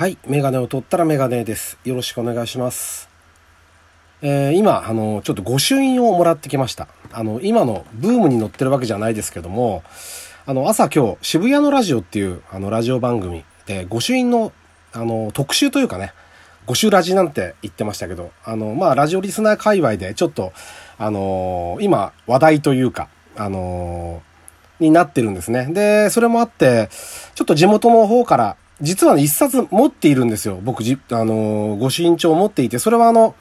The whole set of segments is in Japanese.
はい。メガネを取ったらメガネです。よろしくお願いします。えー今、あの、ちょっと御朱印をもらってきました。あの、今のブームに乗ってるわけじゃないですけども、あの、朝今日、渋谷のラジオっていう、あの、ラジオ番組で、御朱印の、あの、特集というかね、御朱ラジなんて言ってましたけど、あの、まあ、ラジオリスナー界隈で、ちょっと、あの今、話題というか、あのになってるんですね。で、それもあって、ちょっと地元の方から、実はね、一冊持っているんですよ。僕、じ、あのー、御朱印帳持っていて、それはあの、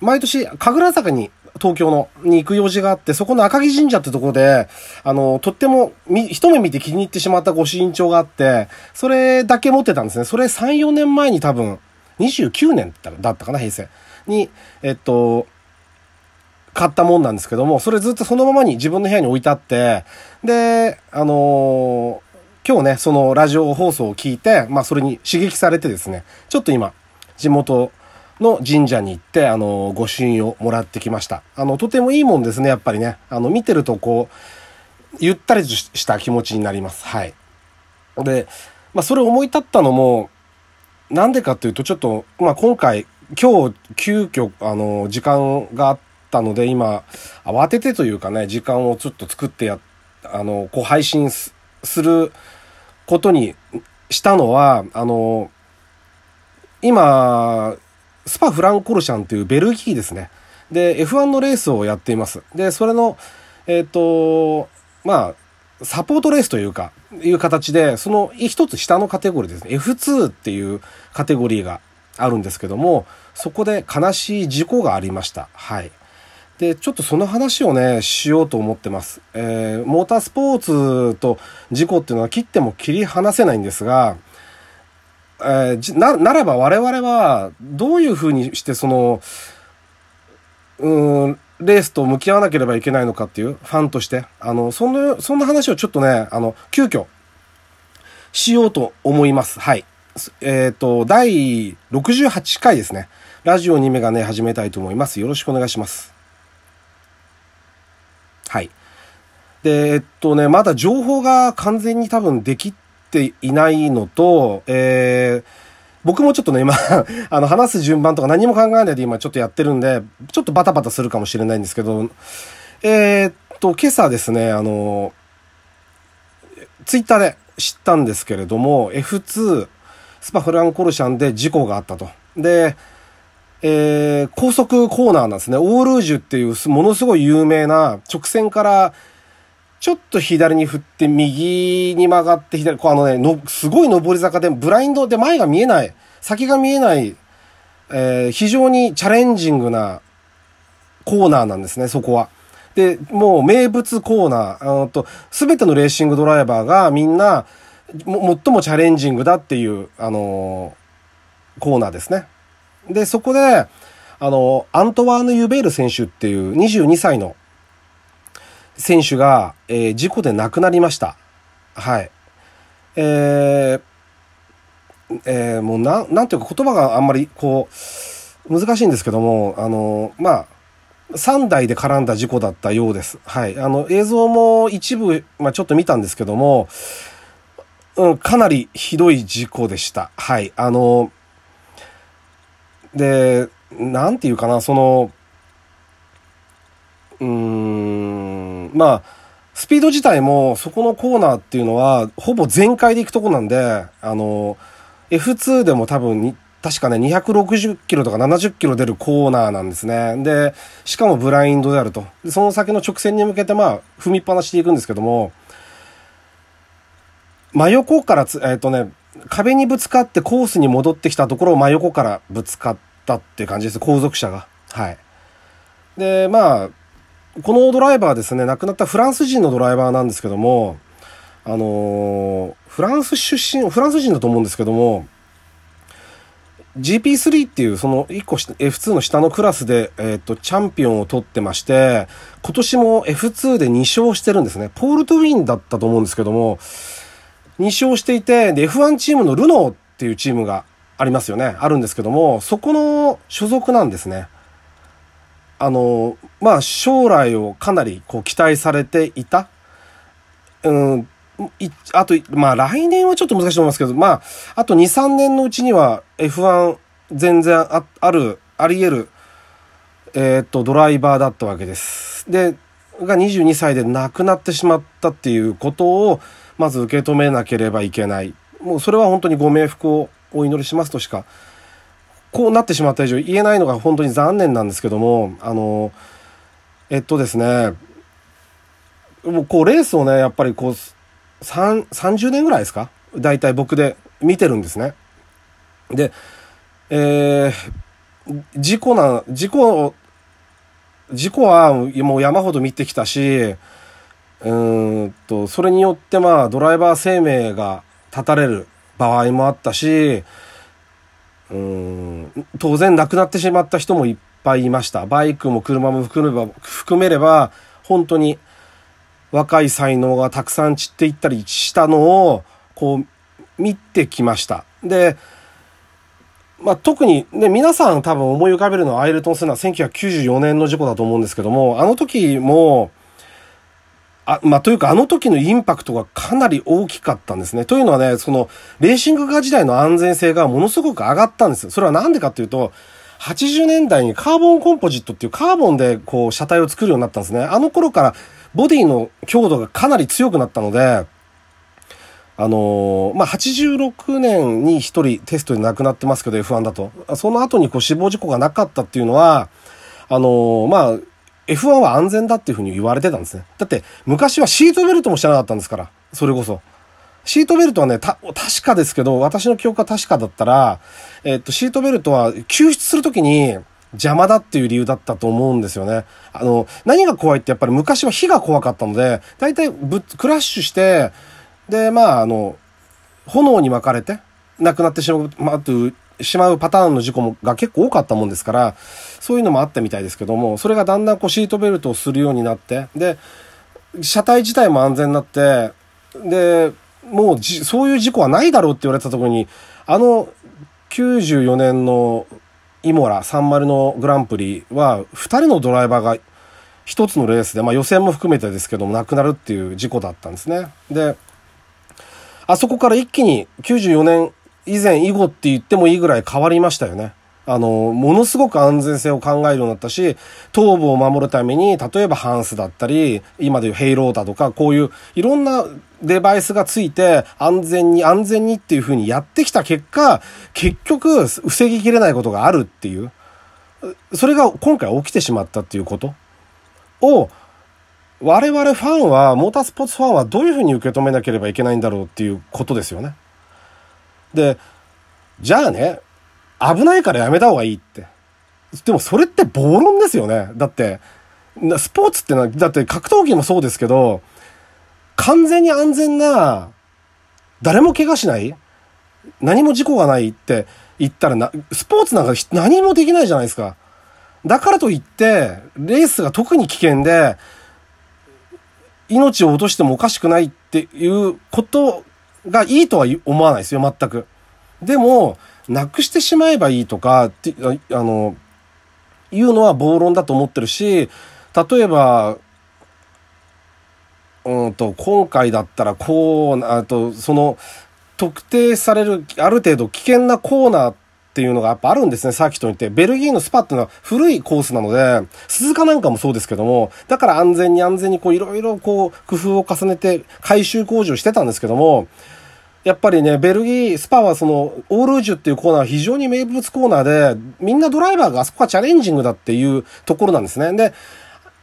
毎年、神楽坂に、東京の、に行く用事があって、そこの赤城神社ってところで、あの、とっても、み、一目見て気に入ってしまった御朱印帳があって、それだけ持ってたんですね。それ3、4年前に多分、29年だったかな、平成。に、えっと、買ったもんなんですけども、それずっとそのままに自分の部屋に置いてあって、で、あのー今日ね、そのラジオ放送を聞いて、まあそれに刺激されてですね、ちょっと今、地元の神社に行って、あの御朱印をもらってきました。あの、とてもいいもんですね、やっぱりね。あの、見てるとこう、ゆったりした気持ちになります。はい。で、まあそれを思い立ったのも、なんでかっていうと、ちょっと、まあ今回、今日、急遽、あの、時間があったので、今、慌ててというかね、時間をちょっと作ってや、あの、こう配信することにしたのは、あの、今、スパフランコルシャンっていうベルギーですね。で、F1 のレースをやっています。で、それの、えっ、と、まあ、サポートレースというか、いう形で、その一つ下のカテゴリーですね。F2 っていうカテゴリーがあるんですけども、そこで悲しい事故がありました。はい。で、ちょっとその話をね、しようと思ってます。えー、モータースポーツと事故っていうのは切っても切り離せないんですが、えーな、ならば我々はどういうふうにしてその、うん、レースと向き合わなければいけないのかっていう、ファンとして。あの、そんな、そんな話をちょっとね、あの、急遽、しようと思います。はい。えっ、と、第68回ですね。ラジオ2メガネ始めたいと思います。よろしくお願いします。はい。で、えっとね、まだ情報が完全に多分できていないのと、えー、僕もちょっとね、今、あの、話す順番とか何も考えないで今ちょっとやってるんで、ちょっとバタバタするかもしれないんですけど、えー、っと、今朝ですね、あの、ツイッターで知ったんですけれども、F2 スパフランコルシャンで事故があったと。で、えー、高速コーナーなんですね。オールージュっていうものすごい有名な直線からちょっと左に振って右に曲がって左、こうあのね、の、すごい上り坂でブラインドで前が見えない、先が見えない、えー非常にチャレンジングなコーナーなんですね、そこは。で、もう名物コーナー、あのと、すべてのレーシングドライバーがみんな、最もチャレンジングだっていう、あのーコーナーですね。で、そこで、あの、アントワーヌ・ユベール選手っていう22歳の選手が、えー事故で亡くなりました。はい。えーえーもうな、なんていうか言葉があんまりこう、難しいんですけども、あの、まあ、3台で絡んだ事故だったようです。はい。あの、映像も一部、まあちょっと見たんですけども、うん、かなりひどい事故でした。はい。あの、で、なんていうかな、その、うーん、まあ、スピード自体も、そこのコーナーっていうのは、ほぼ全開で行くとこなんで、あの、F2 でも多分に、確かね、260キロとか70キロ出るコーナーなんですね。で、しかもブラインドであると。その先の直線に向けて、まあ、踏みっぱなしで行くんですけども、真横からつ、えっ、とね、壁にぶつかってコースに戻ってきたところを真横からぶつかったっていう感じです。後続車が。はい。で、まあ、このドライバーですね、亡くなったフランス人のドライバーなんですけども、あのフランス出身、フランス人だと思うんですけども、GP3 っていうその1個 F2 の下のクラスで、えっ、と、チャンピオンを取ってまして、今年も F2 で2勝してるんですね。ポールトウィンだったと思うんですけども、2勝していて、で、F1 チームのルノーっていうチームがありますよね。あるんですけども、そこの所属なんですね。あの、まあ、将来をかなりこう期待されていた、うん、あと、まあ来年はちょっと難しいと思いますけど、まあ、あと2、3年のうちには F1 全然あある、あり得る、えー、っと、ドライバーだったわけです。で、が22歳で亡くなってしまったっていうことを、まず受け止めなければいけない。もうそれは本当にご冥福をお祈りしますとしか、こうなってしまった以上言えないのが本当に残念なんですけども、あの、えっとですね、もうこうレースをね、やっぱりこう、30年ぐらいですか？大体僕で見てるんですね。で、えー、事故な、事故、事故はもう山ほど見てきたし、うんと、それによってまあドライバー生命が絶たれる場合もあったし、うん当然亡くなってしまった人もいっぱいいました。バイクも車も含めば、含めれば、本当に若い才能がたくさん散っていったりしたのを、こう、見てきました。で、まあ、特にね、皆さん多分思い浮かべるのはアイルトン・セナ1994年の事故だと思うんですけども、あの時も、あ、まあ、というかあの時のインパクトがかなり大きかったんですね。というのはね、その、レーシングカー時代の安全性がものすごく上がったんですよ。それはなんでかっていうと、80年代にカーボンコンポジットっていうカーボンでこう車体を作るようになったんですね。あの頃からボディの強度がかなり強くなったので、あのー、まあ、86年に一人テストで亡くなってますけど、F1 だと。その後にこう死亡事故がなかったっていうのは、あのー、まあ、F1 は安全だっていうふうに言われてたんですね。だって、昔はシートベルトも知らなかったんですから、それこそ。シートベルトはね、た、確かですけど、私の記憶が確かだったら、えっと、シートベルトは救出するときに、邪魔だっていう理由だったと思うんですよね。あの、何が怖いってやっぱり昔は火が怖かったので、大体ぶクラッシュして、で、まあ、あの、炎に巻かれて、亡くなってしまう、まあ、というしまうパターンの事故もが結構多かったもんですから、そういうのもあったみたいですけども、それがだんだんこうシートベルトをするようになって、で、車体自体も安全になって、で、もうじ、そういう事故はないだろうって言われたところに、あの、94年のイモラ30のグランプリは、2人のドライバーが1つのレースで、まあ予選も含めてですけども、亡くなるっていう事故だったんですね。で、あそこから一気に94年以前以後って言ってもいいぐらい変わりましたよね。あの、ものすごく安全性を考えるようになったし、頭部を守るために、例えばハンスだったり、今でいうヘイローだとか、こういういろんなデバイスがついて、安全に安全にっていう風にやってきた結果、結局、防ぎきれないことがあるっていう。それが今回起きてしまったっていうことを、我々ファンは、モータースポーツファンはどういう風に受け止めなければいけないんだろうっていうことですよね。で、じゃあね、危ないからやめた方がいいって。でもそれって暴論ですよね。だって、スポーツってのは、だって格闘技もそうですけど、完全に安全な、誰も怪我しない何も事故がないって言ったらな、スポーツなんか何もできないじゃないですか。だからといって、レースが特に危険で、命を落としてもおかしくないっていうことがいいとは思わないですよ、全く。でも、なくしてしまえばいいとか、って、あの、いうのは暴論だと思ってるし、例えば、うんと、今回だったらこう、あと、その、特定される、ある程度危険なコーナーっていうのがやっぱあるんですね、サーキットにって。ベルギーのスパっていうのは古いコースなので、鈴鹿なんかもそうですけども、だから安全に安全にこういろいろこう工夫を重ねて改修工事をしてたんですけども、やっぱりね、ベルギー、スパはその、オールージュっていうコーナーは非常に名物コーナーで、みんなドライバーがあそこはチャレンジングだっていうところなんですね。で、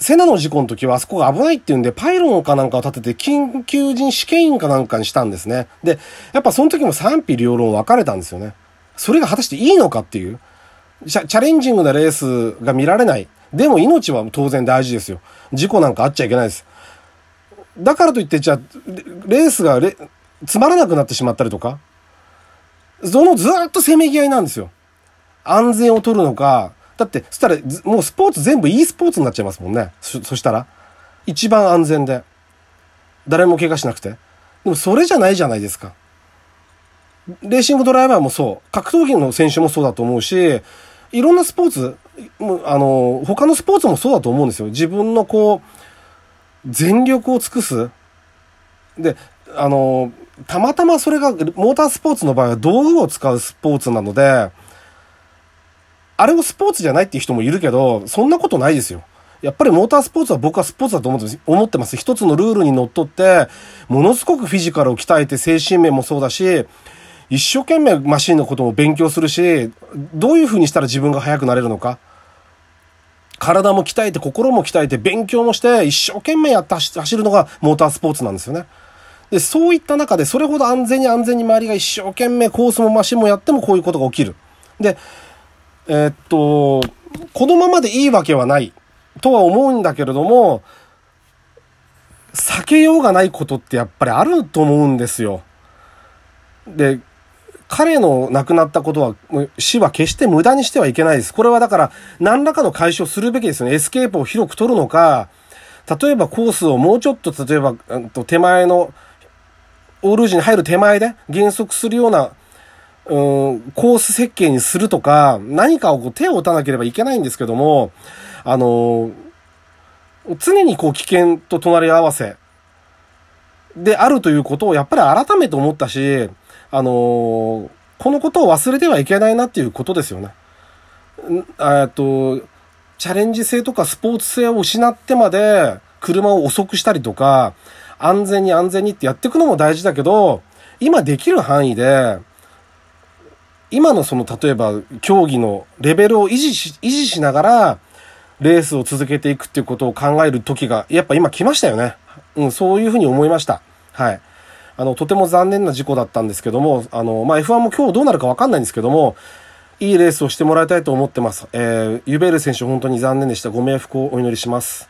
セナの事故の時はあそこが危ないっていうんで、パイロンかなんかを立てて緊急人試験員かなんかにしたんですね。で、やっぱその時も賛否両論分かれたんですよね。それが果たしていいのかっていう。チャレンジングなレースが見られない。でも命は当然大事ですよ。事故なんかあっちゃいけないです。だからといって、じゃあ、レースがつまらなくなってしまったりとか、そのずっとせめぎ合いなんですよ。安全を取るのか、だって、そしたら、もうスポーツ全部 e スポーツになっちゃいますもんね。そ、そしたら。一番安全で。誰も怪我しなくて。でもそれじゃないじゃないですか。レーシングドライバーもそう。格闘技の選手もそうだと思うし、いろんなスポーツ、あの、他のスポーツもそうだと思うんですよ。自分のこう、全力を尽くす。で、あの、たまたまそれが、モータースポーツの場合は道具を使うスポーツなので、あれをスポーツじゃないっていう人もいるけど、そんなことないですよ。やっぱりモータースポーツは僕はスポーツだと思ってます。一つのルールにのっとって、ものすごくフィジカルを鍛えて精神面もそうだし、一生懸命マシンのことも勉強するし、どういう風にしたら自分が速くなれるのか。体も鍛えて、心も鍛えて、勉強もして、一生懸命やって走るのがモータースポーツなんですよね。で、そういった中で、それほど安全に安全に周りが一生懸命コースもマシンもやってもこういうことが起きる。で、えー、っと、このままでいいわけはないとは思うんだけれども、避けようがないことってやっぱりあると思うんですよ。で、彼の亡くなったことは、死は決して無駄にしてはいけないです。これはだから、何らかの解消するべきですよね。エスケープを広く取るのか、例えばコースをもうちょっと、例えば、手前の、オールージに入る手前で減速するようなうん、コース設計にするとか、何かをこう手を打たなければいけないんですけども、あの、常にこう危険と隣り合わせであるということをやっぱり改めて思ったし、あの、このことを忘れてはいけないなっていうことですよね。えっと、チャレンジ性とかスポーツ性を失ってまで車を遅くしたりとか、安全に安全にってやっていくのも大事だけど、今できる範囲で、今のその例えば競技のレベルを維持し、維持しながら、レースを続けていくっていうことを考える時が、やっぱ今来ましたよね。うん、そういうふうに思いました。はい。あの、とても残念な事故だったんですけども、あの、まあ、F1 も今日どうなるかわかんないんですけども、いいレースをしてもらいたいと思ってます。えー、ユベール選手本当に残念でした。ご冥福をお祈りします。